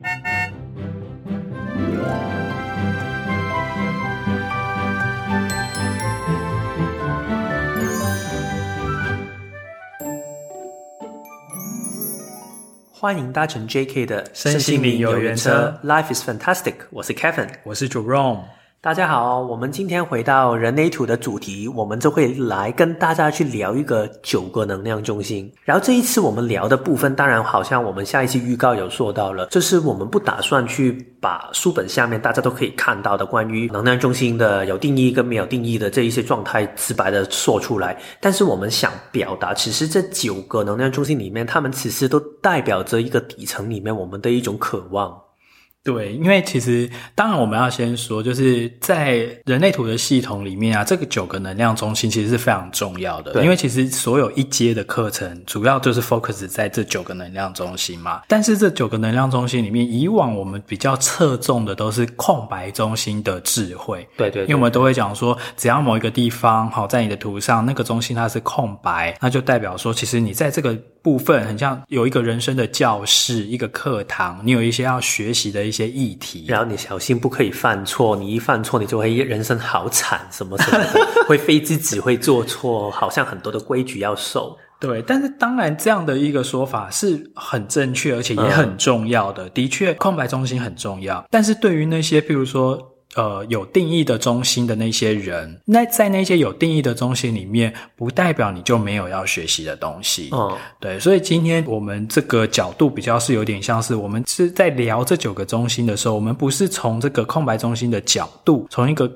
欢迎搭乘 JK 的身心灵游园车，Life is fantastic。我是 Kevin，我是 Jerome。大家好，我们今天回到人类图的主题，我们就会来跟大家去聊一个九个能量中心。然后这一次我们聊的部分，当然好像我们下一期预告有说到了，就是我们不打算去把书本下面大家都可以看到的关于能量中心的有定义跟没有定义的这一些状态直白的说出来。但是我们想表达，其实这九个能量中心里面，他们其实都代表着一个底层里面我们的一种渴望。对，因为其实当然我们要先说，就是在人类图的系统里面啊，这个九个能量中心其实是非常重要的。对，因为其实所有一阶的课程主要就是 focus 在这九个能量中心嘛。但是这九个能量中心里面，以往我们比较侧重的都是空白中心的智慧。对对，对，因为我们都会讲说，只要某一个地方好在你的图上那个中心它是空白，那就代表说，其实你在这个部分很像有一个人生的教室，一个课堂，你有一些要学习的一些议题，然后你小心不可以犯错，你一犯错，你就会人生好惨，什么什么的，会非自己会做错，好像很多的规矩要守。对，但是当然这样的一个说法是很正确，而且也很重要的。嗯、的确，空白中心很重要，但是对于那些，譬如说。呃，有定义的中心的那些人，那在那些有定义的中心里面，不代表你就没有要学习的东西。嗯，对，所以今天我们这个角度比较是有点像是我们是在聊这九个中心的时候，我们不是从这个空白中心的角度，从一个。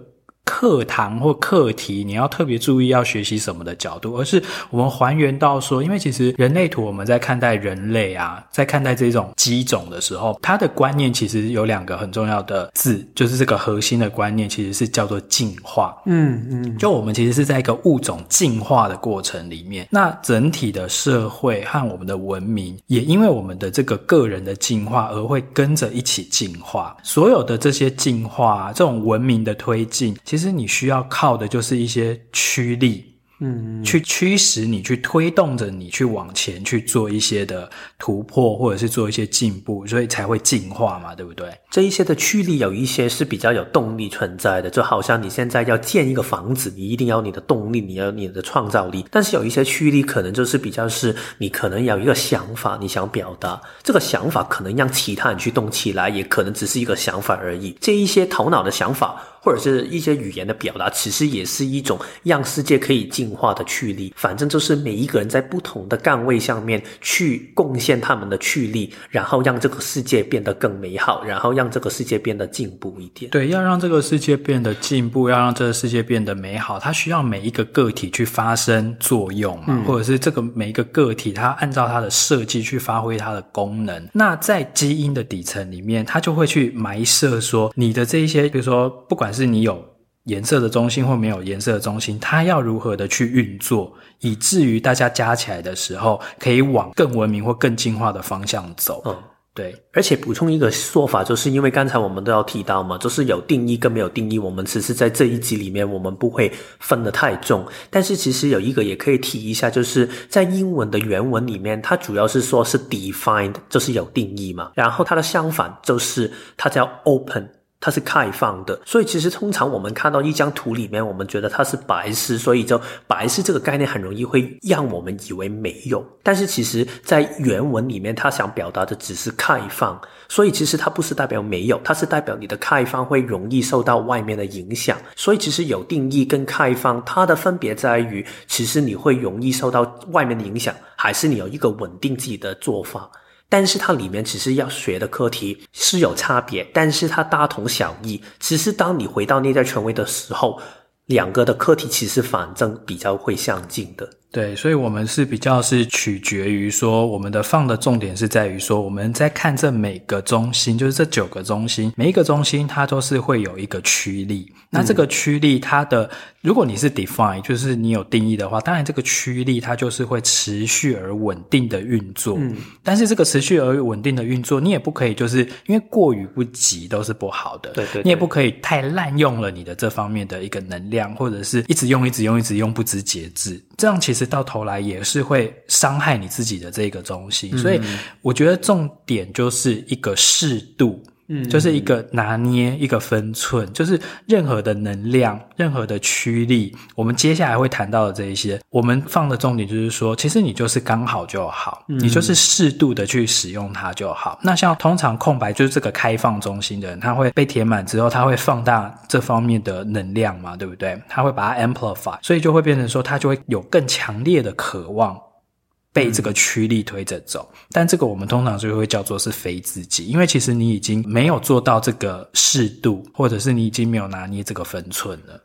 课堂或课题，你要特别注意要学习什么的角度，而是我们还原到说，因为其实人类图我们在看待人类啊，在看待这种机种的时候，它的观念其实有两个很重要的字，就是这个核心的观念其实是叫做进化。嗯嗯，就我们其实是在一个物种进化的过程里面，那整体的社会和我们的文明也因为我们的这个个人的进化而会跟着一起进化。所有的这些进化，这种文明的推进。其实你需要靠的就是一些驱力。嗯，去驱使你，去推动着你去往前去做一些的突破，或者是做一些进步，所以才会进化嘛，对不对？这一些的驱力有一些是比较有动力存在的，就好像你现在要建一个房子，你一定要你的动力，你要你的创造力。但是有一些驱力可能就是比较是你可能有一个想法，你想表达这个想法，可能让其他人去动起来，也可能只是一个想法而已。这一些头脑的想法或者是一些语言的表达，其实也是一种让世界可以进化的驱力，反正就是每一个人在不同的岗位上面去贡献他们的驱力，然后让这个世界变得更美好，然后让这个世界变得进步一点。对，要让这个世界变得进步，要让这个世界变得美好，它需要每一个个体去发生作用嘛，嗯，或者是这个每一个个体它按照它的设计去发挥它的功能。那在基因的底层里面，它就会去埋设说你的这一些，比如说不管是你有。颜色的中心或没有颜色的中心，它要如何的去运作，以至于大家加起来的时候，可以往更文明或更进化的方向走。嗯，对。而且补充一个说法，就是因为刚才我们都要提到嘛，就是有定义跟没有定义，我们只是在这一集里面，我们不会分得太重。但是其实有一个也可以提一下，就是在英文的原文里面，它主要是说是 defined，就是有定义嘛。然后它的相反就是它叫 open。它是开放的，所以其实通常我们看到一张图里面，我们觉得它是白丝，所以就白丝这个概念很容易会让我们以为没有。但是其实在原文里面，它想表达的只是开放，所以其实它不是代表没有，它是代表你的开放会容易受到外面的影响。所以其实有定义跟开放，它的分别在于，其实你会容易受到外面的影响，还是你有一个稳定自己的做法。但是它里面其实要学的课题是有差别，但是它大同小异。只是当你回到内在权威的时候，两个的课题其实反正比较会相近的。对，所以我们是比较是取决于说，我们的放的重点是在于说，我们在看这每个中心，就是这九个中心，每一个中心它都是会有一个驱力。那这个驱力，它的如果你是 define，就是你有定义的话，当然这个驱力它就是会持续而稳定的运作。嗯，但是这个持续而稳定的运作，你也不可以就是因为过于不及都是不好的。对，对对，你也不可以太滥用了你的这方面的一个能量。量，或者是一直用、一直用、一直用，不知节制，这样其实到头来也是会伤害你自己的这个东西。嗯、所以我觉得重点就是一个适度。嗯，就是一个拿捏，一个分寸，就是任何的能量，任何的驱力，我们接下来会谈到的这一些，我们放的重点就是说，其实你就是刚好就好，嗯、你就是适度的去使用它就好。那像通常空白就是这个开放中心的人，他会被填满之后，他会放大这方面的能量嘛，对不对？他会把它 amplify，所以就会变成说，他就会有更强烈的渴望。被这个驱力推着走，但这个我们通常就会叫做是非自己，因为其实你已经没有做到这个适度，或者是你已经没有拿捏这个分寸了。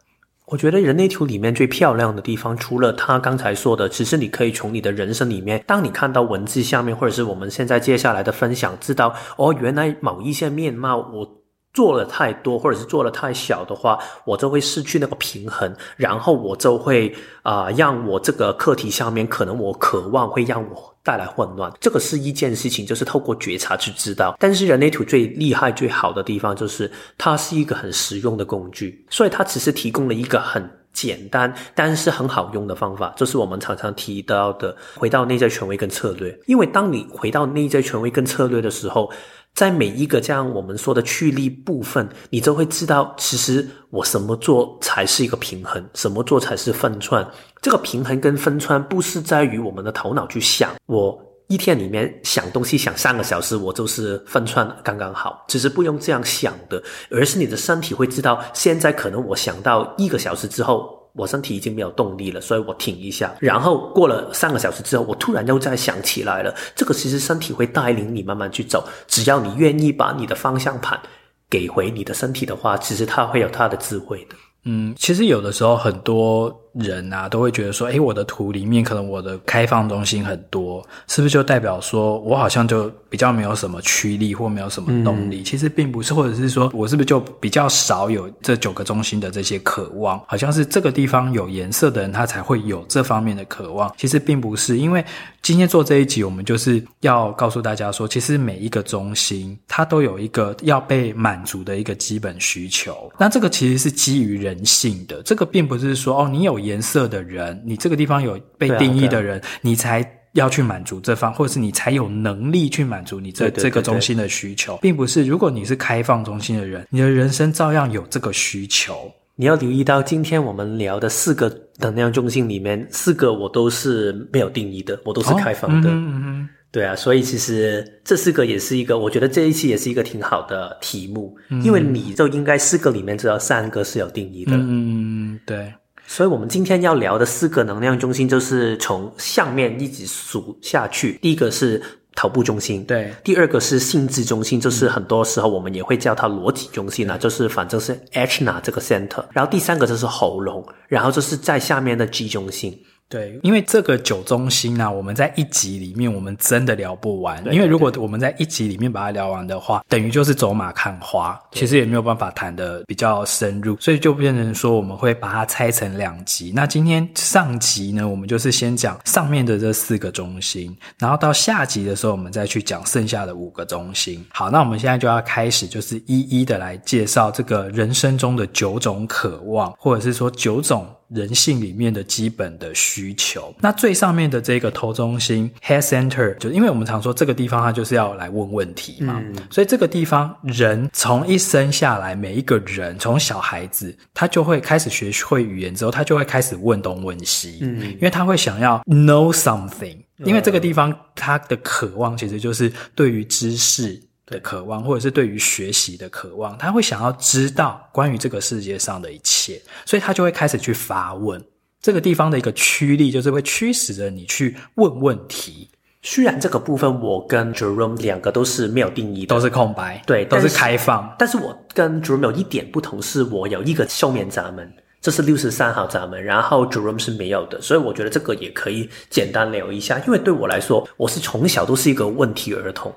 我觉得人类图里面最漂亮的地方，除了他刚才说的，其实你可以从你的人生里面，当你看到文字下面，或者是我们现在接下来的分享，知道哦，原来某一些面貌我。做了太多，或者是做了太小的话，我就会失去那个平衡，然后我就会啊、让我这个课题上面可能我渴望会让我带来混乱。这个是一件事情，就是透过觉察去知道。但是人类图最厉害、最好的地方就是它是一个很实用的工具，所以它只是提供了一个很简单但是很好用的方法，就是我们常常提到的回到内在权威跟策略。因为当你回到内在权威跟策略的时候，在每一个这样我们说的驱力部分，你就会知道，其实我什么做才是一个平衡，什么做才是分寸。这个平衡跟分寸不是在于我们的头脑去想，我一天里面想东西想三个小时，我就是分寸刚刚好。其实不用这样想的，而是你的身体会知道，现在可能我想到一个小时之后。我身体已经没有动力了，所以我挺一下，然后过了三个小时之后，我突然又再想起来了。这个其实身体会带领你慢慢去走，只要你愿意把你的方向盘给回你的身体的话，其实它会有它的智慧的。嗯，其实有的时候很多。人啊，都会觉得说，诶，我的图里面可能我的开放中心很多，是不是就代表说我好像就比较没有什么驱力或没有什么动力？嗯、其实并不是，或者是说我是不是就比较少有这九个中心的这些渴望？好像是这个地方有颜色的人，他才会有这方面的渴望。其实并不是，因为今天做这一集，我们就是要告诉大家说，其实每一个中心它都有一个要被满足的一个基本需求。那这个其实是基于人性的，这个并不是说哦，你有。颜色的人，你这个地方有被定义的人，你才要去满足这方，或者是你才有能力去满足你这这个中心的需求，并不是。如果你是开放中心的人，你的人生照样有这个需求。你要留意到，今天我们聊的四个能量中心里面，四个我都是没有定义的，我都是开放的。哦，嗯嗯对啊，所以其实这四个也是一个，我觉得这一期也是一个挺好的题目，嗯、因为你就应该四个里面知道三个是有定义的。嗯，对。所以，我们今天要聊的四个能量中心，就是从上面一直数下去。第一个是头部中心，对；第二个是性质中心，就是很多时候我们也会叫它逻辑中心啊，就是反正是 HNA 这个 center。然后第三个就是喉咙，然后就是在下面的 G 中心。对，因为这个九中心呢、啊，我们在一集里面我们真的聊不完。对对对，因为如果我们在一集里面把它聊完的话，等于就是走马看花，其实也没有办法谈的比较深入，所以就变成说我们会把它拆成两集。那今天上集呢，我们就是先讲上面的这四个中心，然后到下集的时候，我们再去讲剩下的五个中心。好，那我们现在就要开始，就是一一的来介绍这个人生中的九种渴望，或者是说九种。人性里面的基本的需求，那最上面的这个头中心 head center，就因为我们常说这个地方它就是要来问问题嘛，嗯、所以这个地方人从一生下来，每一个人从小孩子他就会开始学会语言之后，他就会开始问东问西，嗯，因为他会想要 know something，因为这个地方他的渴望其实就是对于知识。的渴望，或者是对于学习的渴望，他会想要知道关于这个世界上的一切，所以他就会开始去发问。这个地方的一个驱力，就是会驱使着你去问问题。虽然这个部分我跟 Jerome 两个都是没有定义的，都是空白，对，都是开放。但是我跟 Jerome 有一点不同，是我有一个休眠闸门，这是六十三号闸门，然后 Jerome 是没有的，所以我觉得这个也可以简单聊一下。因为对我来说，我是从小都是一个问题儿童。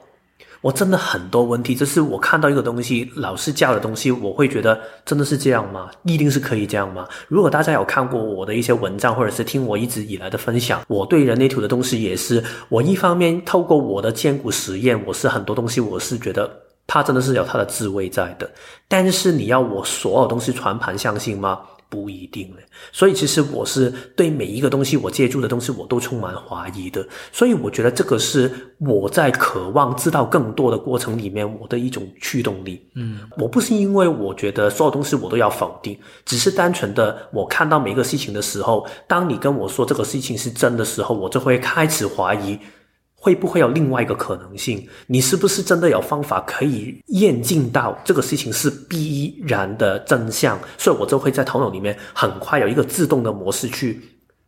我真的很多问题，就是我看到一个东西，老师教的东西，我会觉得真的是这样吗？一定是可以这样吗？如果大家有看过我的一些文章，或者是听我一直以来的分享，我对人类图的东西也是，我一方面透过我的荐骨实验，我是很多东西我是觉得它真的是有它的智慧在的，但是你要我所有东西全盘相信吗？不一定嘞，所以其实我是对每一个东西，我接触的东西，我都充满怀疑的。所以我觉得这个是我在渴望知道更多的过程里面，我的一种驱动力。嗯，我不是因为我觉得所有东西我都要否定，只是单纯的我看到每一个事情的时候，当你跟我说这个事情是真的时候，我就会开始怀疑。会不会有另外一个可能性？你是不是真的有方法可以验证到这个事情是必然的真相？所以我就会在头脑里面很快有一个自动的模式去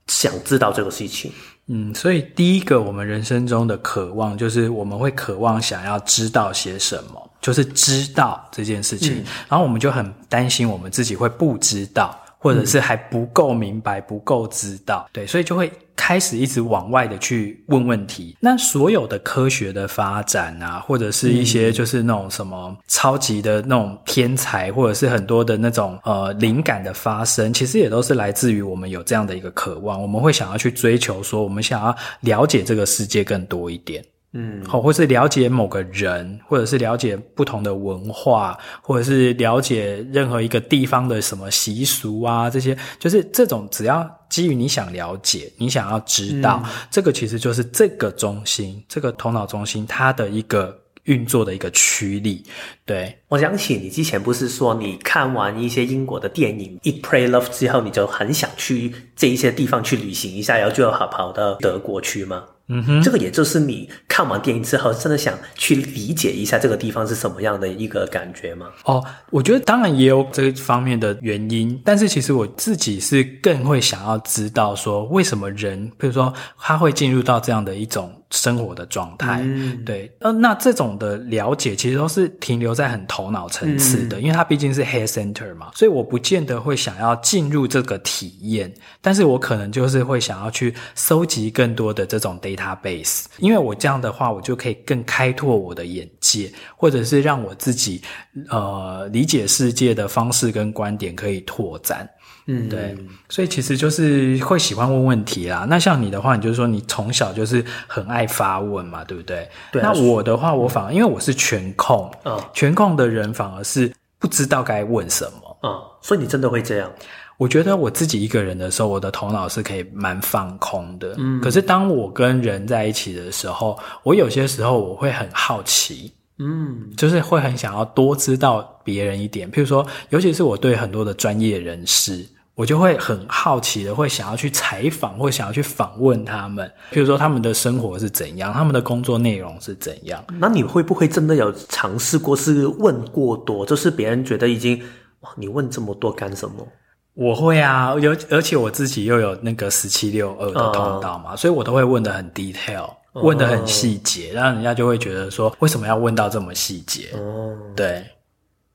想知道这个事情。嗯，所以第一个我们人生中的渴望就是我们会渴望想要知道些什么，就是知道这件事情，嗯，然后我们就很担心我们自己会不知道。或者是还不够明白，不够知道，对，所以就会开始一直往外的去问问题。那所有的科学的发展啊，或者是一些就是那种什么超级的那种天才，或者是很多的那种呃灵感的发生，其实也都是来自于我们有这样的一个渴望，我们会想要去追求，说我们想要了解这个世界更多一点。嗯，好，或是了解某个人，或者是了解不同的文化，或者是了解任何一个地方的什么习俗啊，这些就是这种，只要基于你想了解，你想要知道，嗯，这个其实就是这个中心，这个头脑中心它的一个运作的一个驱力。对，我想起你之前不是说你看完一些英国的电影《Eat Pray Love》之后，你就很想去这一些地方去旅行一下，然后就要跑跑到德国去吗？嗯哼，这个也就是你看完电影之后，真的想去理解一下这个地方是什么样的一个感觉吗？哦，我觉得当然也有这方面的原因，但是其实我自己是更会想要知道说，为什么人，比如说他会进入到这样的一种生活的状态。嗯，对，呃，那这种的了解其实都是停留在很头脑层次的，嗯，因为它毕竟是 head center 嘛，所以我不见得会想要进入这个体验，但是我可能就是会想要去收集更多的这种 data。base，因为我这样的话，我就可以更开拓我的眼界，或者是让我自己呃理解世界的方式跟观点可以拓展。嗯，对，所以其实就是会喜欢问问题啦。那像你的话，你就是说你从小就是很爱发问嘛，对不对？对。那我的话，我反而因为我是全控，嗯，全控的人反而是不知道该问什么，嗯，所以你真的会这样。我觉得我自己一个人的时候，我的头脑是可以蛮放空的。嗯，可是当我跟人在一起的时候，我有些时候我会很好奇，嗯，就是会很想要多知道别人一点。譬如说，尤其是我对很多的专业人士，我就会很好奇的，会想要去采访，或想要去访问他们。譬如说，他们的生活是怎样，他们的工作内容是怎样。那你会不会真的有尝试过，是问过多，就是别人觉得已经，哇，你问这么多干什么？我会啊，有而且我自己又有那个十七六二的通道嘛，uh, 所以我都会问的很 detail，问的很细节，然后人家就会觉得说，为什么要问到这么细节？Uh, 对。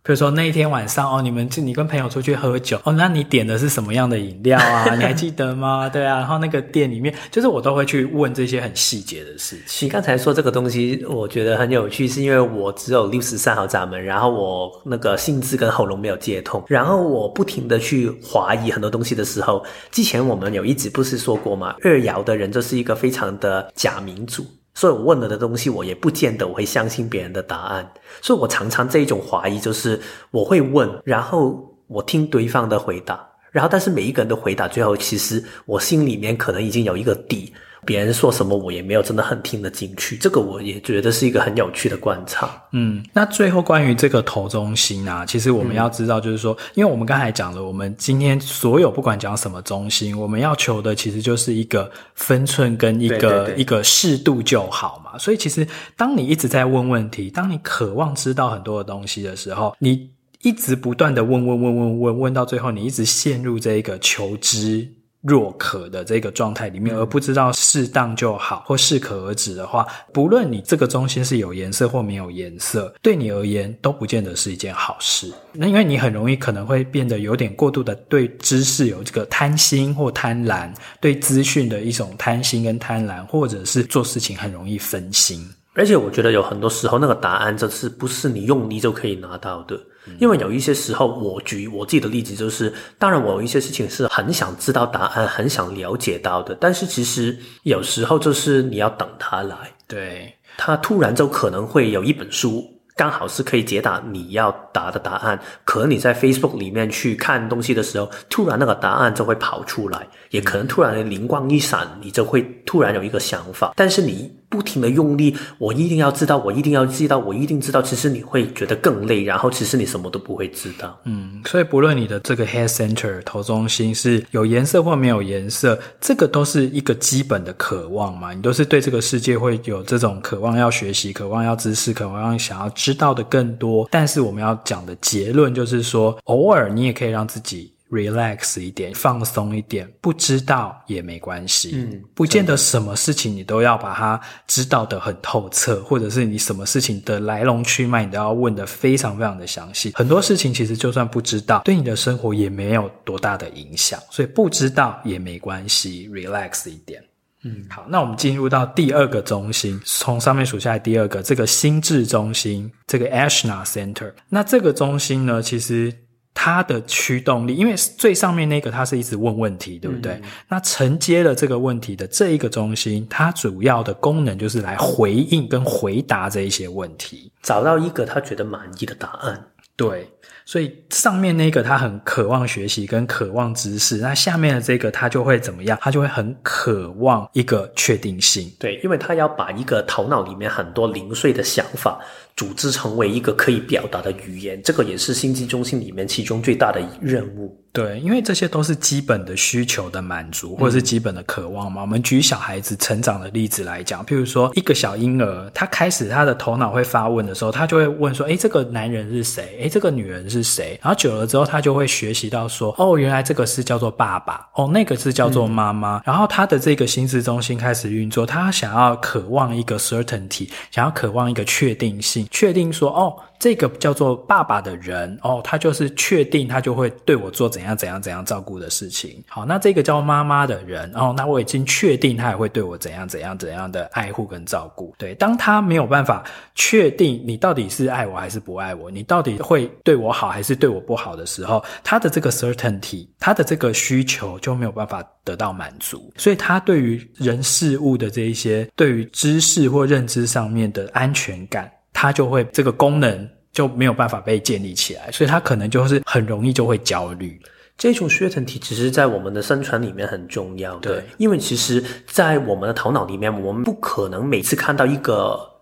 比如说那一天晚上哦，你们就你跟朋友出去喝酒哦，那你点的是什么样的饮料啊？你还记得吗？对啊，然后那个店里面，就是我都会去问这些很细节的事情。你刚才说这个东西，我觉得很有趣，是因为我只有六十三号闸门，然后我那个心智跟喉咙没有接通，然后我不停的去怀疑很多东西的时候，之前我们有一直不是说过吗？二爻的人就是一个非常的假民主。所以我问了的东西，我也不见得我会相信别人的答案。所以我常常这一种怀疑，就是我会问，然后我听对方的回答，然后但是每一个人的回答，最后其实我心里面可能已经有一个底。别人说什么，我也没有真的很听得进去。这个我也觉得是一个很有趣的观察。嗯，那最后关于这个头中心啊，其实我们要知道，就是说，嗯、因为我们刚才讲了，我们今天所有不管讲什么中心，我们要求的其实就是一个分寸跟一个一个适度就好嘛。所以，其实当你一直在问问题，当你渴望知道很多的东西的时候，你一直不断的问问问问问问，到最后，你一直陷入这一个求知。若渴的这个状态里面，而不知道适当就好或适可而止的话，不论你这个中心是有颜色或没有颜色，对你而言都不见得是一件好事。那因为你很容易可能会变得有点过度的对知识有这个贪心或贪婪，对资讯的一种贪心跟贪婪，或者是做事情很容易分心。而且我觉得有很多时候那个答案就是不是你用力就可以拿到的。因为有一些时候，我举我自己的例子，就是当然我有一些事情是很想知道答案，很想了解到的，但是其实有时候就是你要等他来，对，他突然就可能会有一本书刚好是可以解答你要答的答案。可能你在 Facebook 里面去看东西的时候，突然那个答案就会跑出来，也可能突然灵光一闪，你就会突然有一个想法。但是你不停的用力，我一定要知道，我一定要知道，我一定知道，其实你会觉得更累，然后其实你什么都不会知道。嗯，所以不论你的这个 head center 头中心是有颜色或没有颜色，这个都是一个基本的渴望嘛，你都是对这个世界会有这种渴望要学习，渴望要知识，渴望想要知道的更多。但是我们要讲的结论就是说，偶尔你也可以让自己。Relax 一点，放松一点，不知道也没关系。嗯，不见得什么事情你都要把它知道得很透彻，或者是你什么事情的来龙去脉你都要问得非常非常的详细。很多事情其实就算不知道，对你的生活也没有多大的影响，所以不知道也没关系，relax 一点。嗯，好，那我们进入到第二个中心，从上面数下来第二个，这个心智中心，这个 Ashna Center。那这个中心呢，其实。它的驱动力，因为最上面那个它是一直问问题，对不对？嗯、那承接了这个问题的这一个中心，它主要的功能就是来回应跟回答这一些问题，找到一个他觉得满意的答案。对，所以上面那个他很渴望学习跟渴望知识，那下面的这个他就会怎么样？他就会很渴望一个确定性。对，因为他要把一个头脑里面很多零碎的想法。组织成为一个可以表达的语言，这个也是心机中心里面其中最大的任务。对，因为这些都是基本的需求的满足，或者是基本的渴望嘛。嗯、我们举小孩子成长的例子来讲，譬如说一个小婴儿，他开始他的头脑会发问的时候，他就会问说：“诶，这个男人是谁？诶，这个女人是谁？”然后久了之后，他就会学习到说：“哦，原来这个是叫做爸爸，哦，那个是叫做妈妈。嗯”然后他的这个心智中心开始运作，他想要渴望一个 certainty，想要渴望一个确定性。确定说哦，这个叫做爸爸的人哦，他就是确定他就会对我做怎样怎样怎样照顾的事情。好，那这个叫妈妈的人哦，那我已经确定他也会对我怎样怎样怎样的爱护跟照顾。对，当他没有办法确定你到底是爱我还是不爱我，你到底会对我好还是对我不好的时候，他的这个 certainty，他的这个需求就没有办法得到满足，所以他对于人事物的这一些，对于知识或认知上面的安全感。他就会这个功能就没有办法被建立起来，所以他可能就是很容易就会焦虑。这种 certainty 其实在我们的生存里面很重要，对，因为其实，在我们的头脑里面，我们不可能每次看到一个。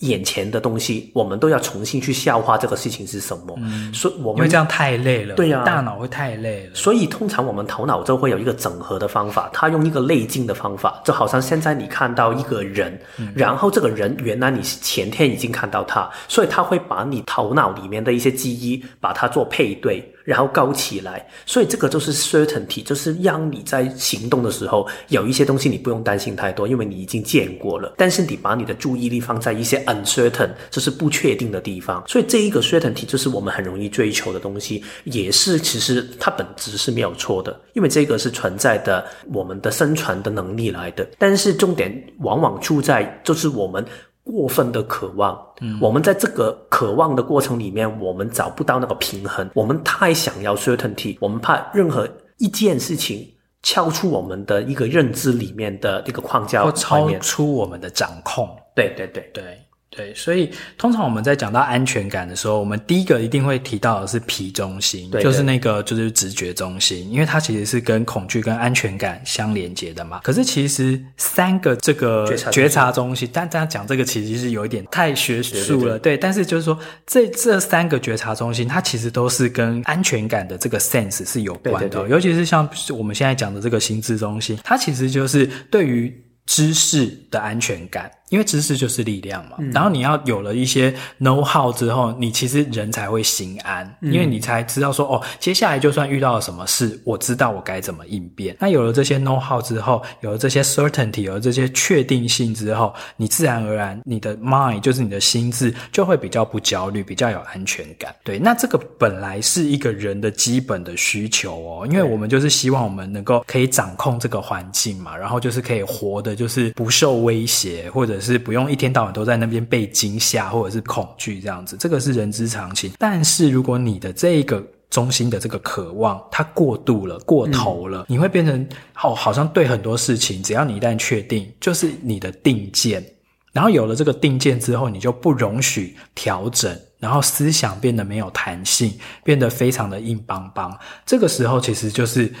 眼前的东西，我们都要重新去消化这个事情是什么。嗯，所以我们因为这样太累了，对呀、啊，大脑会太累了。所以通常我们头脑就会有一个整合的方法，他用一个内镜的方法，就好像现在你看到一个人，嗯、然后这个人原来你前天已经看到他，所以他会把你头脑里面的一些记忆把它做配对。然后高起来，所以这个就是 certainty，就是让你在行动的时候有一些东西你不用担心太多，因为你已经见过了。但是你把你的注意力放在一些 uncertain，就是不确定的地方。所以这一个 certainty 就是我们很容易追求的东西，也是其实它本质是没有错的，因为这个是存在的我们的生存的能力来的。但是重点往往出在就是我们。过分的渴望，嗯，我们在这个渴望的过程里面，我们找不到那个平衡。我们太想要 certainty，我们怕任何一件事情超出我们的一个认知里面的这个框架，或超出我们的掌控。对对对对。对，所以通常我们在讲到安全感的时候，我们第一个一定会提到的是皮中心，对对，就是那个就是直觉中心，因为它其实是跟恐惧跟安全感相连接的嘛。可是其实三个这个觉察中心，但大家讲这个其实是有一点太学术了，对。但是就是说，这这三个觉察中心，它其实都是跟安全感的这个 sense 是有关的，尤其是像我们现在讲的这个心智中心，它其实就是对于知识的安全感。因为知识就是力量嘛，嗯、然后你要有了一些 know how 之后，你其实人才会心安，嗯、因为你才知道说哦，接下来就算遇到了什么事，我知道我该怎么应变。那有了这些 know how 之后，有了这些 certainty，有了这些确定性之后，你自然而然你的 mind 就是你的心智就会比较不焦虑，比较有安全感。对，那这个本来是一个人的基本的需求哦，因为我们就是希望我们能够可以掌控这个环境嘛，然后就是可以活的，就是不受威胁或者。是不用一天到晚都在那边被惊吓或者是恐惧这样子，这个是人之常情。但是如果你的这个中心的这个渴望它过度了、过头了，嗯、你会变成哦，好像对很多事情，只要你一旦确定，就是你的定见。然后有了这个定见之后，你就不容许调整，然后思想变得没有弹性，变得非常的硬邦邦。这个时候其实就是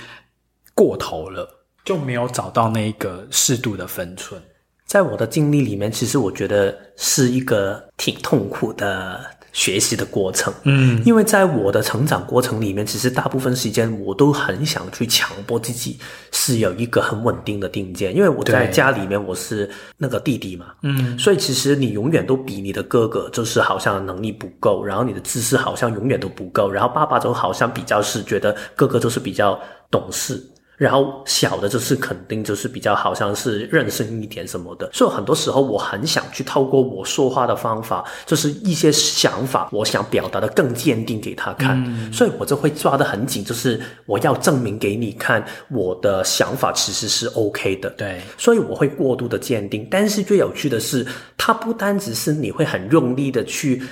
过头了，就没有找到那一个适度的分寸。在我的经历里面，其实我觉得是一个挺痛苦的学习的过程。嗯，因为在我的成长过程里面，其实大部分时间我都很想去强迫自己是有一个很稳定的定见。因为我在家里面我是那个弟弟嘛，嗯，所以其实你永远都比你的哥哥就是好像能力不够，然后你的知识好像永远都不够，然后爸爸就好像比较是觉得哥哥就是比较懂事。然后小的就是肯定就是比较好像是任性一点什么的，所以很多时候我很想去透过我说话的方法，就是一些想法，我想表达的更坚定给他看，嗯，所以我就会抓得很紧，就是我要证明给你看我的想法其实是 OK 的，对，所以我会过度的坚定，但是最有趣的是，它不单只是你会很用力的去。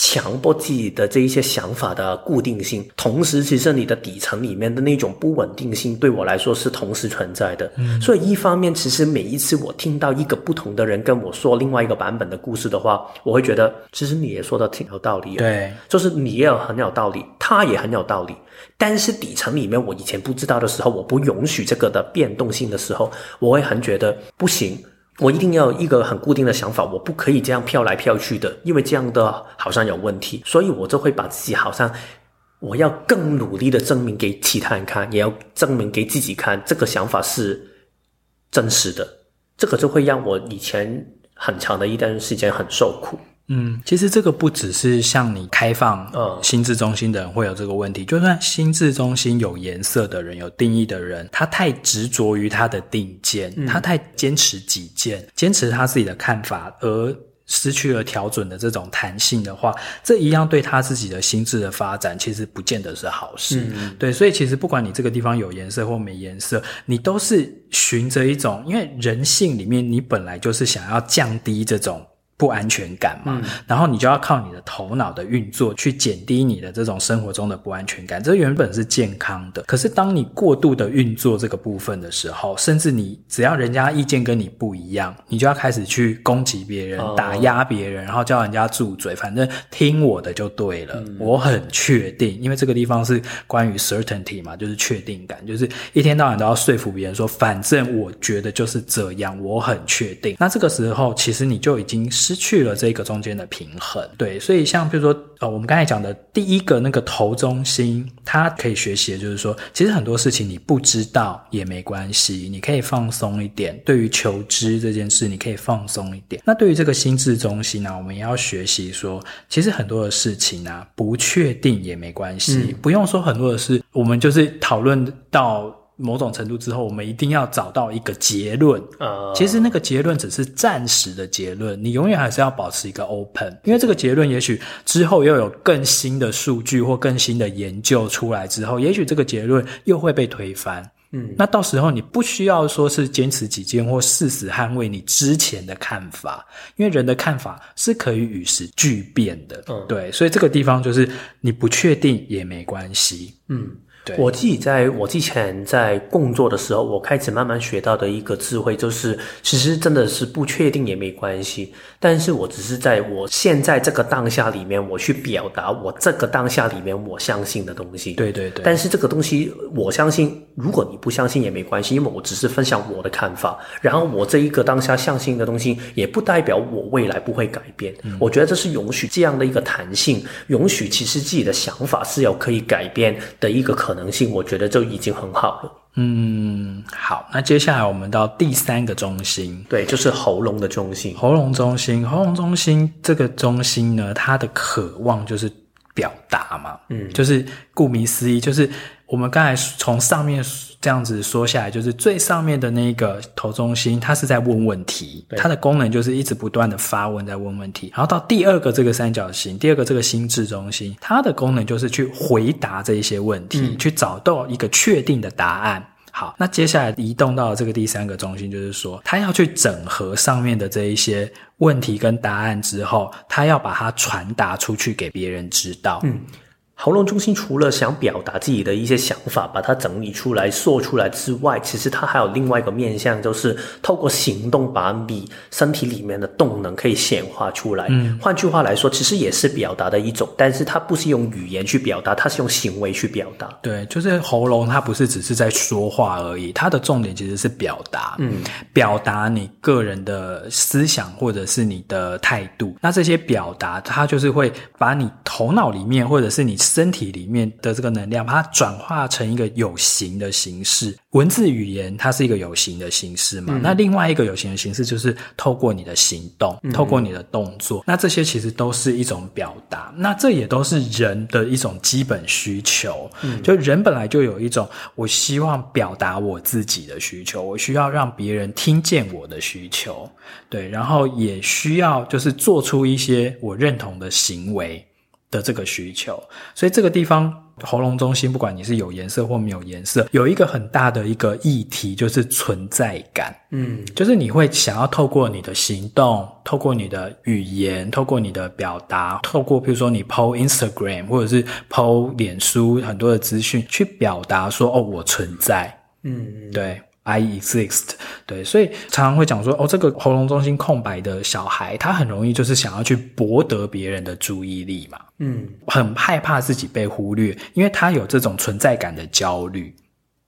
强迫自己的这一些想法的固定性，同时其实你的底层里面的那种不稳定性，对我来说是同时存在的。嗯，所以一方面，其实每一次我听到一个不同的人跟我说另外一个版本的故事的话，我会觉得其实你也说的挺有道理。对，就是你也有很有道理，他也很有道理。但是底层里面，我以前不知道的时候，我不允许这个的变动性的时候，我会很觉得不行。我一定要一个很固定的想法，我不可以这样飘来飘去的，因为这样的好像有问题，所以我就会把自己好像我要更努力的证明给其他人看，也要证明给自己看，这个想法是真实的，这个就会让我以前很长的一段时间很受苦。嗯，其实这个不只是像你开放呃心智中心的人会有这个问题，就算心智中心有颜色的人、有定义的人，他太执着于他的定见，嗯、他太坚持己见，坚持他自己的看法，而失去了调整的这种弹性的话，这一样对他自己的心智的发展，其实不见得是好事。嗯、对，所以其实不管你这个地方有颜色或没颜色，你都是循着一种，因为人性里面，你本来就是想要降低这种。不安全感嘛，嗯，然后你就要靠你的头脑的运作去减低你的这种生活中的不安全感，这原本是健康的。可是当你过度的运作这个部分的时候，甚至你只要人家意见跟你不一样，你就要开始去攻击别人，哦，打压别人，然后叫人家住嘴，反正听我的就对了。嗯，我很确定，因为这个地方是关于 certainty 嘛，就是确定感，就是一天到晚都要说服别人说，反正我觉得就是这样，我很确定。那这个时候，其实你就已经是。失去了这个中间的平衡，对，所以像比如说，呃，我们刚才讲的第一个那个头中心，它可以学习的就是说，其实很多事情你不知道也没关系，你可以放松一点。对于求知这件事，你可以放松一点。那对于这个心智中心呢，我们也要学习说，其实很多的事情呢，不确定也没关系，嗯，不用说很多的事，我们就是讨论到。某种程度之后，我们一定要找到一个结论。呃，其实那个结论只是暂时的结论，你永远还是要保持一个 open，因为这个结论也许之后又有更新的数据或更新的研究出来之后，也许这个结论又会被推翻。嗯，那到时候你不需要说是坚持己见或誓死捍卫你之前的看法，因为人的看法是可以与时俱变的。嗯，对，所以这个地方就是你不确定也没关系。嗯。我自己在我之前在工作的时候，我开始慢慢学到的一个智慧，就是其实真的是不确定也没关系。但是我只是在我现在这个当下里面，我去表达我这个当下里面我相信的东西。对对对。但是这个东西我相信，如果你不相信也没关系，因为我只是分享我的看法。然后我这一个当下相信的东西，也不代表我未来不会改变。嗯。我觉得这是允许这样的一个弹性，允许其实自己的想法是有可以改变的一个可能。可能性，我觉得就已经很好了。嗯，好，那接下来我们到第三个中心，对，就是喉咙的中心。喉咙中心，喉咙中心这个中心呢，它的渴望就是表达嘛，嗯，就是顾名思义，就是。我们刚才从上面这样子说下来，就是最上面的那个头中心，它是在问问题，它的功能就是一直不断的发问，在问问题。然后到第二个这个三角形，第二个这个心智中心，它的功能就是去回答这一些问题，嗯，去找到一个确定的答案。好，那接下来移动到这个第三个中心，就是说，他要去整合上面的这一些问题跟答案之后，他要把它传达出去给别人知道。嗯。喉咙中心除了想表达自己的一些想法，把它整理出来说出来之外，其实它还有另外一个面向，就是透过行动把你身体里面的动能可以显化出来。嗯，换句话来说，其实也是表达的一种，但是它不是用语言去表达，它是用行为去表达。对，就是喉咙，它不是只是在说话而已，它的重点其实是表达。嗯，表达你个人的思想或者是你的态度。那这些表达，它就是会把你头脑里面或者是你。身体里面的这个能量，把它转化成一个有形的形式。文字语言它是一个有形的形式嘛？嗯、那另外一个有形的形式就是透过你的行动，透过你的动作。嗯、那这些其实都是一种表达。那这也都是人的一种基本需求。嗯，就人本来就有一种我希望表达我自己的需求，我需要让别人听见我的需求。对，然后也需要就是做出一些我认同的行为。的这个需求，所以这个地方喉咙中心，不管你是有颜色或没有颜色，有一个很大的一个议题，就是存在感。嗯，就是你会想要透过你的行动，透过你的语言，透过你的表达，透过比如说你 po Instagram 或者是 po 脸书很多的资讯，去表达说哦，我存在。嗯，对。I exist，对，所以常常会讲说，哦，这个喉咙中心空白的小孩，他很容易就是想要去博得别人的注意力嘛，嗯，很害怕自己被忽略，因为他有这种存在感的焦虑，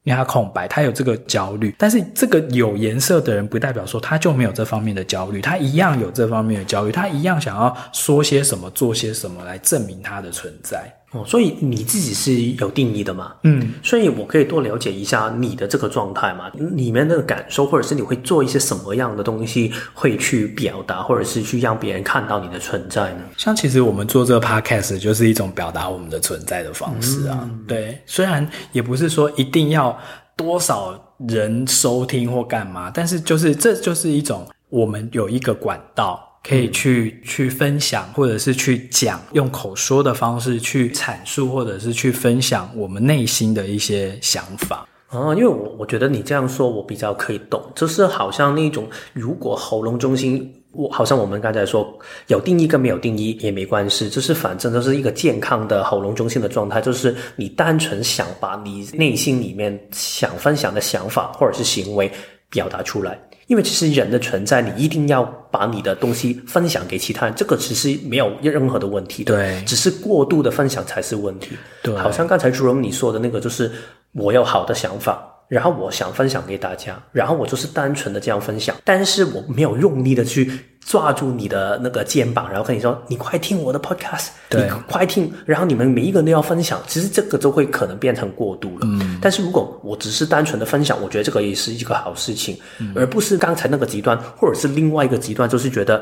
因为他空白，他有这个焦虑。但是这个有颜色的人，不代表说他就没有这方面的焦虑，他一样有这方面的焦虑，他一样想要说些什么，做些什么来证明他的存在。哦，所以你自己是有定义的嘛？嗯，所以我可以多了解一下你的这个状态嘛？里面的感受，或者是你会做一些什么样的东西，会去表达，或者是去让别人看到你的存在呢？像其实我们做这个 podcast 就是一种表达我们的存在的方式啊。嗯、对，虽然也不是说一定要多少人收听或干嘛，但是就是这就是一种我们有一个管道。可以去去分享，或者是去讲，用口说的方式去阐述，或者是去分享我们内心的一些想法啊。因为我我觉得你这样说，我比较可以懂，就是好像那种如果喉咙中心，我好像我们刚才说有定义跟没有定义也没关系，就是反正都是一个健康的喉咙中心的状态，就是你单纯想把你内心里面想分享的想法或者是行为表达出来。因为其实人的存在，你一定要把你的东西分享给其他人，这个其实没有任何的问题的。对，只是过度的分享才是问题。对，好像刚才朱荣你说的那个，就是我有好的想法。然后我想分享给大家，然后我就是单纯的这样分享，但是我没有用力的去抓住你的那个肩膀，然后跟你说：“你快听我的 podcast，对，你快听。”然后你们每一个人都要分享，其实这个就会可能变成过度了。嗯，但是如果我只是单纯的分享，我觉得这个也是一个好事情，嗯，而不是刚才那个极端，或者是另外一个极端，就是觉得。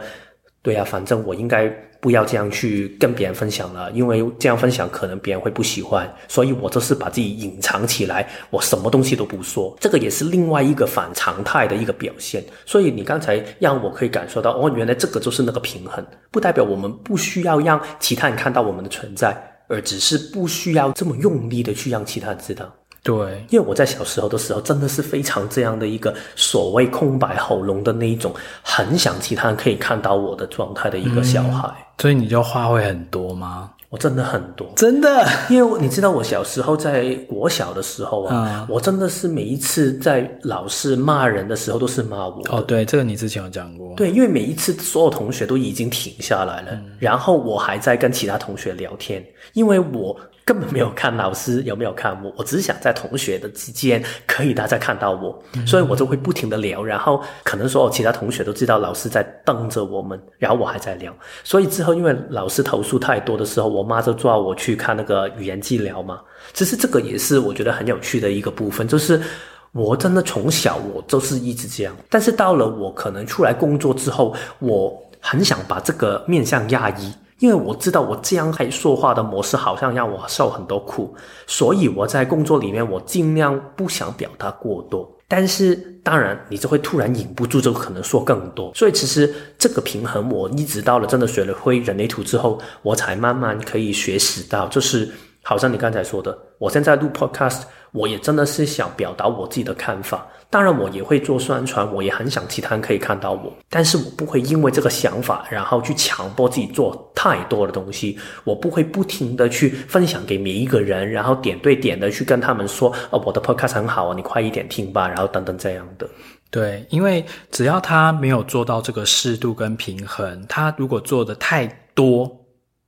对呀，反正我应该不要这样去跟别人分享了，因为这样分享可能别人会不喜欢，所以我就是把自己隐藏起来，我什么东西都不说，这个也是另外一个反常态的一个表现。所以你刚才让我可以感受到，哦，原来这个就是那个平衡，不代表我们不需要让其他人看到我们的存在，而只是不需要这么用力的去让其他人知道。对，因为我在小时候的时候，真的是非常这样的一个所谓空白喉咙的那一种，很想其他人可以看到我的状态的一个小孩。嗯，所以你就话会很多吗？我真的很多，真的，因为你知道我小时候在国小的时候啊，嗯、我真的是每一次在老师骂人的时候都是骂我。哦，对，这个你之前有讲过。对，因为每一次所有同学都已经停下来了，嗯、然后我还在跟其他同学聊天，因为我。根本没有看老师有没有看我，我只是想在同学的之间可以大家看到我，所以我就会不停的聊，然后可能说其他同学都知道老师在瞪着我们，然后我还在聊，所以之后因为老师投诉太多的时候，我妈就抓我去看那个语言治疗嘛。其实这个也是我觉得很有趣的一个部分，就是我真的从小我就是一直这样，但是到了我可能出来工作之后，我很想把这个面向压抑。因为我知道我这样还说话的模式好像让我受很多苦，所以我在工作里面我尽量不想表达过多。但是当然，你就会突然忍不住就可能说更多。所以其实这个平衡，我一直到了真的学了会人类图之后，我才慢慢可以学习到，就是好像你刚才说的，我现在录 podcast，我也真的是想表达我自己的看法。当然，我也会做宣传，我也很想其他人可以看到我，但是我不会因为这个想法，然后去强迫自己做太多的东西。我不会不停的去分享给每一个人，然后点对点的去跟他们说，哦，我的 podcast 很好啊，你快一点听吧，然后等等这样的。对，因为只要他没有做到这个适度跟平衡，他如果做的太多、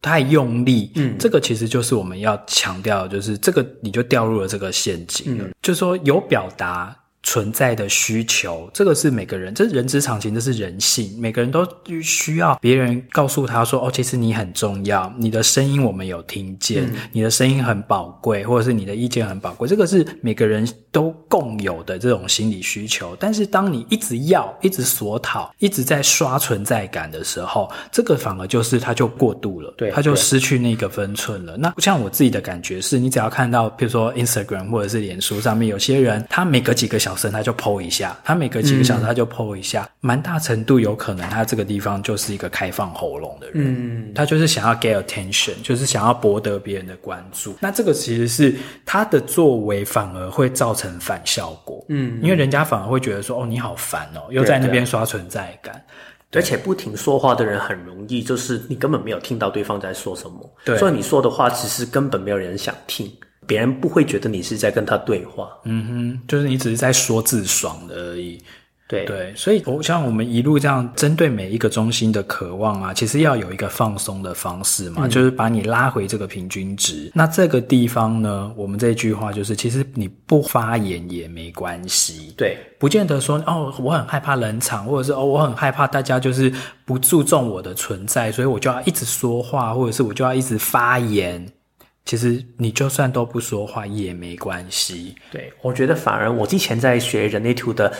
太用力，嗯，这个其实就是我们要强调，就是这个你就掉入了这个陷阱了，嗯，就是说有表达。存在的需求，这个是每个人，这是人之常情，这是人性。每个人都需要别人告诉他说：“哦，其实你很重要，你的声音我们有听见，嗯、你的声音很宝贵，或者是你的意见很宝贵。”这个是每个人都共有的这种心理需求。但是，当你一直要、一直索讨、一直在刷存在感的时候，这个反而就是他就过度了，对，他就失去那个分寸了。那像我自己的感觉是，你只要看到，比如说 Instagram 或者是脸书上面有些人，他每隔几个小时他就 po 一下，他每隔几个小时他就 po 一下，蛮、嗯、大程度有可能他这个地方就是一个开放喉咙的人，嗯，他就是想要 get attention，就是想要博得别人的关注。那这个其实是他的作为反而会造成反效果，嗯，因为人家反而会觉得说，哦，你好烦哦，又在那边刷存在感，而且不停说话的人很容易就是你根本没有听到对方在说什么，对，所以你说的话其实根本没有人想听。别人不会觉得你是在跟他对话，嗯哼，就是你只是在说自爽的而已。对对，所以我像我们一路这样针对每一个中心的渴望啊，其实要有一个放松的方式嘛，嗯、就是把你拉回这个平均值。那这个地方呢，我们这句话就是，其实你不发言也没关系。对，不见得说哦，我很害怕冷场，或者是哦，我很害怕大家就是不注重我的存在，所以我就要一直说话，或者是我就要一直发言。其实你就算都不说话也没关系。对，我觉得反而我之前在学人类图的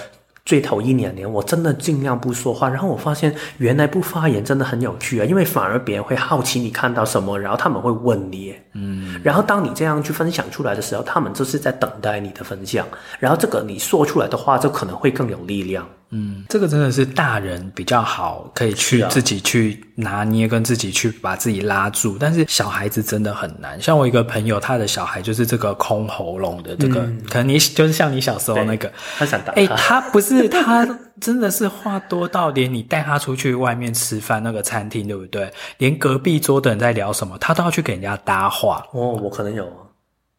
最头一两年，我真的尽量不说话。然后我发现原来不发言真的很有趣啊，因为反而别人会好奇你看到什么，然后他们会问你。嗯，然后当你这样去分享出来的时候，他们就是在等待你的分享。然后这个你说出来的话，就可能会更有力量。嗯，这个真的是大人比较好，可以去自己去拿捏，跟自己去把自己拉住。但是小孩子真的很难。像我一个朋友，他的小孩就是这个空喉咙的，这个、嗯、可能你就是像你小时候那个，他想打。哎，他不是他，真的是话多到连你带他出去外面吃饭，那个餐厅对不对？连隔壁桌的人在聊什么，他都要去给人家搭话。哦，我可能有。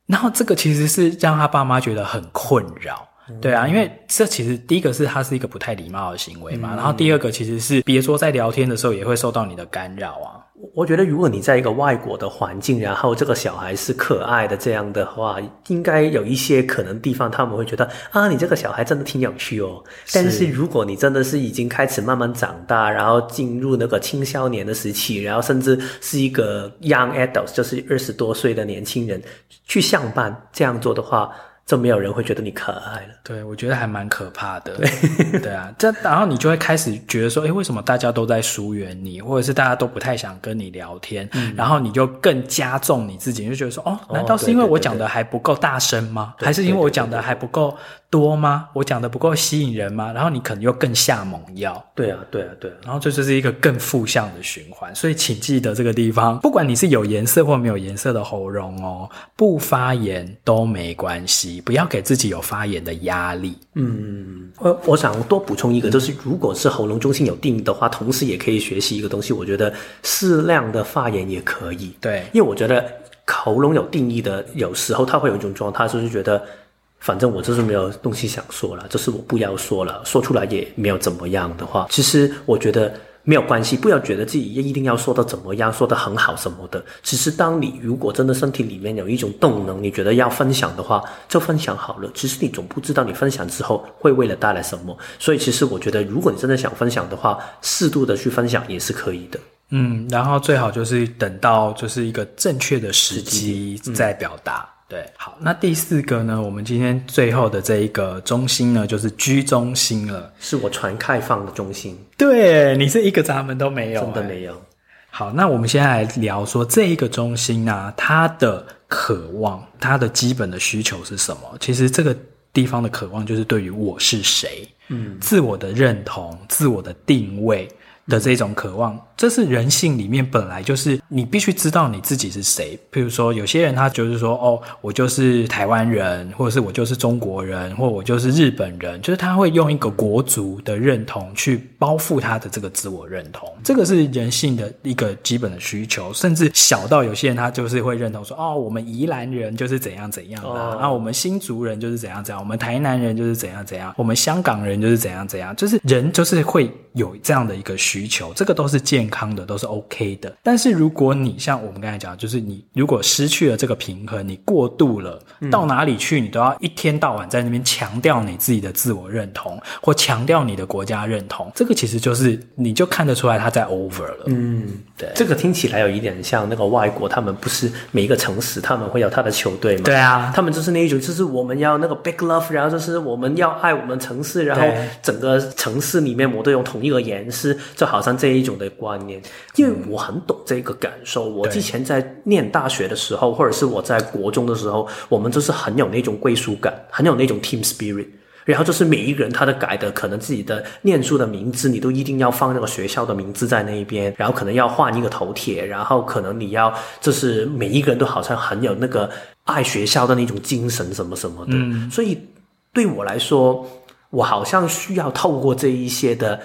然后这个其实是让他爸妈觉得很困扰。对啊，因为这其实第一个是它是一个不太礼貌的行为嘛，嗯、然后第二个其实是别说在聊天的时候也会受到你的干扰啊。我觉得如果你在一个外国的环境，然后这个小孩是可爱的这样的话，应该有一些可能地方他们会觉得啊，你这个小孩真的挺有趣哦。但是如果你真的是已经开始慢慢长大，然后进入那个青少年的时期，然后甚至是一个 young adult，就是二十多岁的年轻人去上班这样做的话。就没有人会觉得你可爱了。对，我觉得还蛮可怕的。对，对啊，这然后你就会开始觉得说，哎，为什么大家都在疏远你，或者是大家都不太想跟你聊天？嗯，然后你就更加重你自己，就觉得说，哦，难道是因为我讲的还不够大声吗？还是因为我讲的还不够多吗？我讲的不够吸引人吗？然后你可能又更下猛药。对啊，对啊，对啊。然后这就是一个更负向的循环。所以请记得这个地方，不管你是有颜色或没有颜色的喉咙哦，不发炎都没关系。不要给自己有发炎的压力。嗯，我我想多补充一个，就是如果是喉咙中心有定义的话，同时也可以学习一个东西。我觉得适量的发言也可以。对，因为我觉得喉咙有定义的，有时候他会有一种状态，就是觉得反正我就是没有东西想说了，就是我不要说了，说出来也没有怎么样的话，其实我觉得。没有关系，不要觉得自己一定要说的怎么样，说的很好什么的。只是当你如果真的身体里面有一种动能，你觉得要分享的话，就分享好了。其实你总不知道你分享之后会为了带来什么。所以其实我觉得，如果你真的想分享的话，适度的去分享也是可以的。嗯，然后最好就是等到就是一个正确的时机再表达。对，好，那第四个呢？我们今天最后的这一个中心呢，就是居中心了，是我全开放的中心。对，你是一个闸门都没有，真的没有。好，那我们现在来聊说这一个中心啊，它的渴望，它的基本的需求是什么？其实这个地方的渴望就是对于我是谁，嗯，自我的认同、自我的定位的这种渴望，这是人性里面本来就是你必须知道你自己是谁。譬如说，有些人他就是说，哦，我就是台湾人，或者是我就是中国人，或我就是日本人，就是他会用一个国族的认同去包覆他的这个自我认同。这个是人性的一个基本的需求，甚至小到有些人他就是会认同说，哦，我们宜兰人就是怎样怎样的，啊，我们新竹人就是怎样怎样，我们台南人就是怎样怎样，我们香港人就是怎样怎样，就是人就是会有这样的一个需求，这个都是健康的，都是 OK 的。但是如果你像我们刚才讲，就是你如果失去了这个平衡，你过度了，到哪里去你都要一天到晚在那边强调你自己的自我认同，或强调你的国家认同，这个其实就是你就看得出来他在 over 了。嗯，对，这个听起来有一点像那个外国，他们不是每一个城市他们会有他的球队吗？对啊，他们就是那一种，就是我们要那个 big love，然后就是我们要爱我们城市，然后整个城市里面我都用同一个颜色，就好像这一种的观念。因为我很懂这个感受，我之前在念大学的时候，或者是我在国中的时候，我们就是很有那种归属感，很有那种 team spirit。然后就是每一个人他的改的可能自己的念书的名字，你都一定要放那个学校的名字在那一边，然后可能要换一个头贴，然后可能你要就是每一个人都好像很有那个爱学校的那种精神什么什么的。嗯，所以对我来说，我好像需要透过这一些的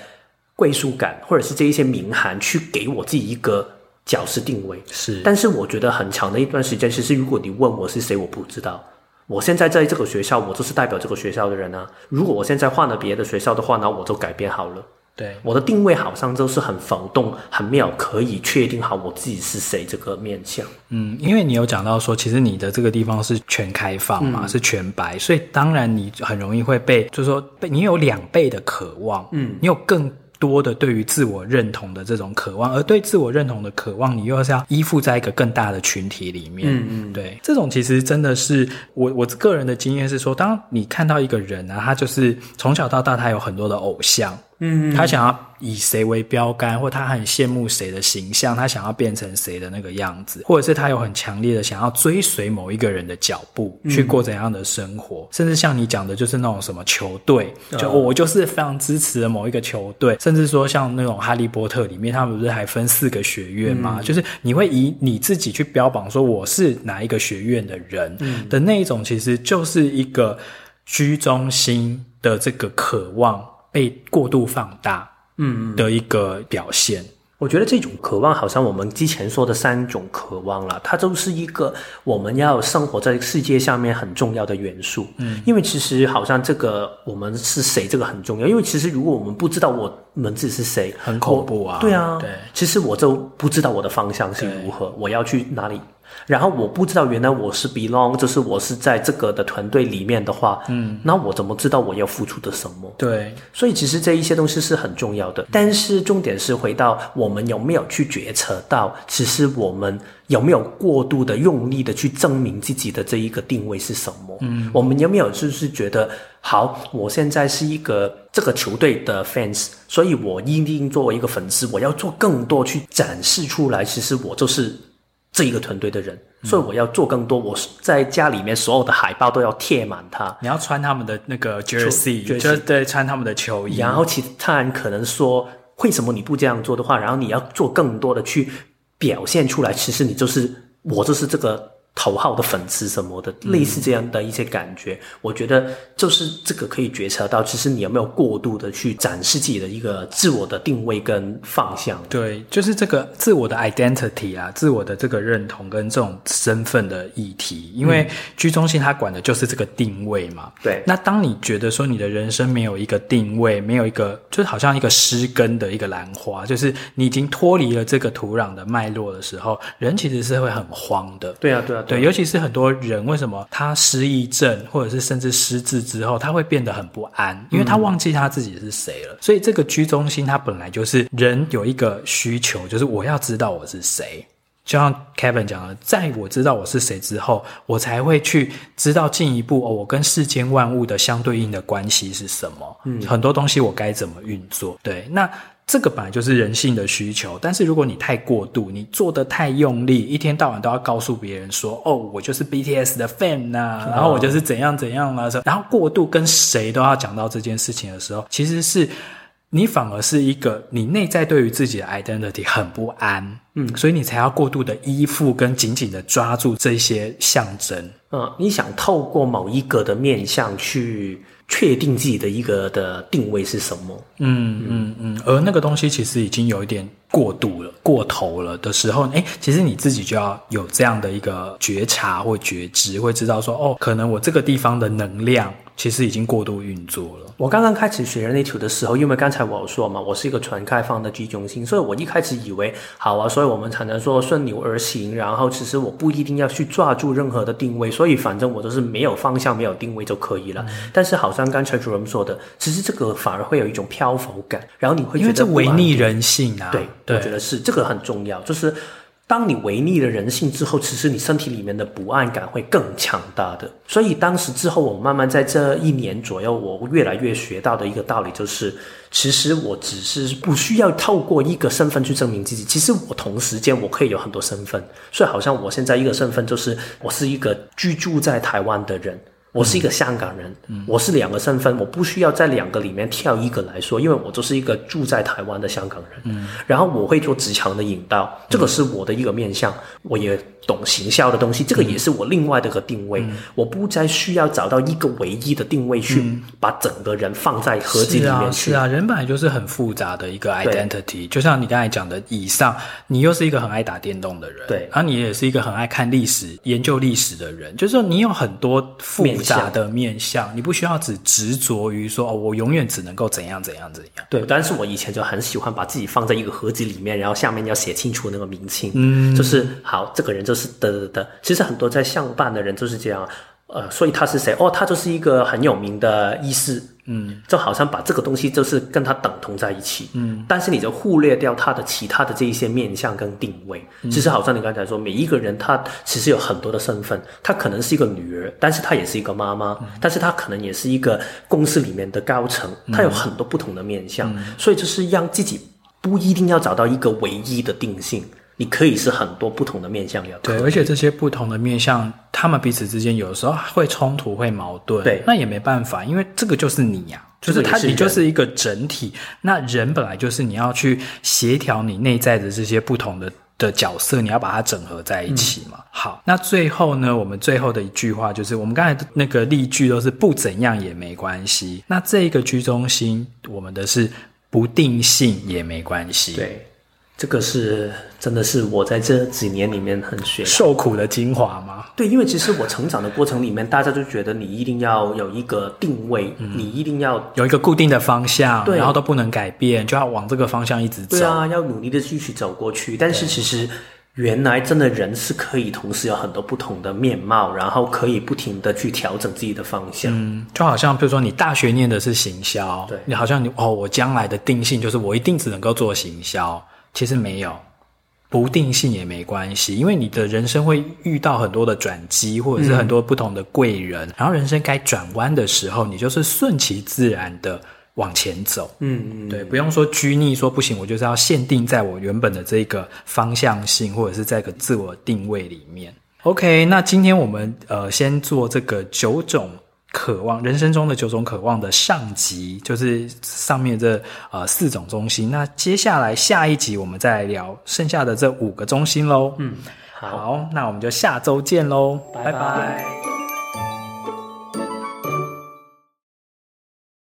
归属感，或者是这一些名函，去给我自己一个角色定位。是，但是我觉得很长的一段时间，其实如果你问我是谁，我不知道。我现在在这个学校，我就是代表这个学校的人啊。如果我现在换了别的学校的话，那我就改变好了。对，我的定位好像就是很浮动、很没有可以确定好我自己是谁这个面向。嗯，因为你有讲到说，其实你的这个地方是全开放嘛，嗯、是全白，所以当然你很容易会被，就是说被你有两倍的渴望，嗯，你有更。多的对于自我认同的这种渴望，而对自我认同的渴望，你又是要依附在一个更大的群体里面。嗯嗯，对，这种其实真的是我我个人的经验是说，当你看到一个人啊，他就是从小到大他有很多的偶像。嗯，他想要以谁为标杆，或他很羡慕谁的形象，他想要变成谁的那个样子，或者是他有很强烈的想要追随某一个人的脚步，去过怎样的生活，嗯、甚至像你讲的，就是那种什么球队，就我就是非常支持的某一个球队，嗯、甚至说像那种哈利波特里面，他们不是还分四个学院吗？嗯、就是你会以你自己去标榜说我是哪一个学院的人嗯的那一种，其实就是一个居中心的这个渴望。被过度放大，嗯，的一个表现。嗯，我觉得这种渴望，好像我们之前说的三种渴望了，它都是一个我们要生活在世界上面很重要的元素。嗯，因为其实好像这个我们是谁，这个很重要。因为其实如果我们不知道我们自己是谁，很恐怖啊。对啊，对，其实我就不知道我的方向是如何，我要去哪里。然后我不知道，原来我是 belong，就是我是在这个的团队里面的话，嗯，那我怎么知道我要付出的什么？对，所以其实这一些东西是很重要的。但是重点是回到我们有没有去觉察到，其实我们有没有过度的用力的去证明自己的这一个定位是什么？嗯，我们有没有就是觉得，好，我现在是一个这个球队的 fans，所以我一定作为一个粉丝，我要做更多去展示出来，其实我就是。这一个团队的人，所以我要做更多。我在家里面所有的海报都要贴满它。你要穿他们的那个 jersey，就对，穿他们的球衣。然后其他人可能说，为什么你不这样做的话，然后你要做更多的去表现出来。其实你就是我，就是这个。头号的粉丝什么的，类似这样的一些感觉，嗯、我觉得就是这个可以觉察到，其实你有没有过度的去展示自己的一个自我的定位跟方向？对，就是这个自我的 identity 啊，自我的这个认同跟这种身份的议题。因为居中心它管的就是这个定位嘛。对、嗯。那当你觉得说你的人生没有一个定位，没有一个，就是好像一个失根的一个兰花，就是你已经脱离了这个土壤的脉络的时候，人其实是会很慌的。对啊，对啊。对，尤其是很多人，为什么他失忆症，或者是甚至失智之后，他会变得很不安，因为他忘记他自己是谁了。嗯、所以这个居中心，它本来就是人有一个需求，就是我要知道我是谁。就像 Kevin 讲的，在我知道我是谁之后，我才会去知道进一步哦，我跟世间万物的相对应的关系是什么。嗯，很多东西我该怎么运作？对，那。这个本来就是人性的需求，但是如果你太过度，你做的太用力，一天到晚都要告诉别人说：“哦，我就是 BTS 的 fan 呐、啊，然后我就是怎样怎样啦、啊。”然后过度跟谁都要讲到这件事情的时候，其实是你反而是一个你内在对于自己的 identity 很不安，嗯，所以你才要过度的依附跟紧紧的抓住这些象征。嗯，你想透过某一个的面向去确定自己的一个的定位是什么？嗯嗯嗯，而那个东西其实已经有一点过度了、过头了的时候，哎，其实你自己就要有这样的一个觉察或觉知，会知道说，哦，可能我这个地方的能量其实已经过度运作了。我刚刚开始学人类图的时候，因为刚才我有说嘛，我是一个纯开放的居中心，所以我一开始以为好啊，所以我们才能说顺流而行。然后其实我不一定要去抓住任何的定位，所以反正我都是没有方向、没有定位就可以了。嗯、但是好像刚才主任说的，其实这个反而会有一种漂浮感，然后你会觉得因为这违逆人性啊。对，对我觉得是这个很重要，就是。当你违逆了人性之后，其实你身体里面的不安感会更强大的。所以当时之后，我慢慢在这一年左右，我越来越学到的一个道理就是，其实我只是不需要透过一个身份去证明自己。其实我同时间我可以有很多身份，所以好像我现在一个身份就是我是一个居住在台湾的人。我是一个香港人，嗯、我是两个身份，我不需要在两个里面挑一个来说，因为我就是一个住在台湾的香港人。嗯，然后我会做职场的引导，这个是我的一个面向，我也懂行销的东西，这个也是我另外的一个定位。嗯、我不再需要找到一个唯一的定位去把整个人放在盒子里面去。是啊，是啊，人本来就是很复杂的一个 identity，就像你刚才讲的，以上你又是一个很爱打电动的人，对，然后你也是一个很爱看历史、研究历史的人，就是说你有很多复杂的面相，你不需要只执着于说哦，我永远只能够怎样怎样怎样。对，但是我以前就很喜欢把自己放在一个盒子里面，然后下面要写清楚那个名称，嗯，就是好，这个人就是的的的。其实很多在相伴的人就是这样，呃，所以他是谁？哦，他就是一个很有名的医师，嗯，就好像把这个东西就是跟他等同在一起，嗯，但是你就忽略掉他的其他的这一些面向跟定位。嗯，其实好像你刚才说，每一个人他其实有很多的身份，他可能是一个女儿，但是他也是一个妈妈，嗯，但是他可能也是一个公司里面的高层，他有很多不同的面向，嗯，所以就是让自己不一定要找到一个唯一的定性。你可以是很多不同的面向，要对，而且这些不同的面向，他们彼此之间有时候会冲突、会矛盾，对，那也没办法，因为这个就是你呀、啊，就是他，你就是一个整体。那人本来就是你要去协调你内在的这些不同的的角色，你要把它整合在一起嘛。嗯、好，那最后呢，我们最后的一句话就是，我们刚才那个例句都是不怎样也没关系。那这一个居中心，我们的是不定性也没关系，对。这个是真的是我在这几年里面很学受苦的精华吗？对，因为其实我成长的过程里面，大家就觉得你一定要有一个定位，嗯、你一定要有一个固定的方向，然后都不能改变，就要往这个方向一直走。对啊，要努力的继续走过去。但是其实原来真的人是可以同时有很多不同的面貌，然后可以不停的去调整自己的方向。嗯，就好像比如说你大学念的是行销，对，你好像你哦，我将来的定性就是我一定只能够做行销。其实没有，不定性也没关系，因为你的人生会遇到很多的转机，或者是很多不同的贵人，嗯、然后人生该转弯的时候，你就是顺其自然的往前走。嗯嗯，对，不用说拘泥，说不行，我就是要限定在我原本的这个方向性，或者是在个自我定位里面。OK，那今天我们呃先做这个九种。渴望人生中的九种渴望的上集，就是上面这呃四种中心。那接下来下一集我们再聊剩下的这五个中心喽。嗯，好，好，那我们就下周见喽，拜拜。拜拜。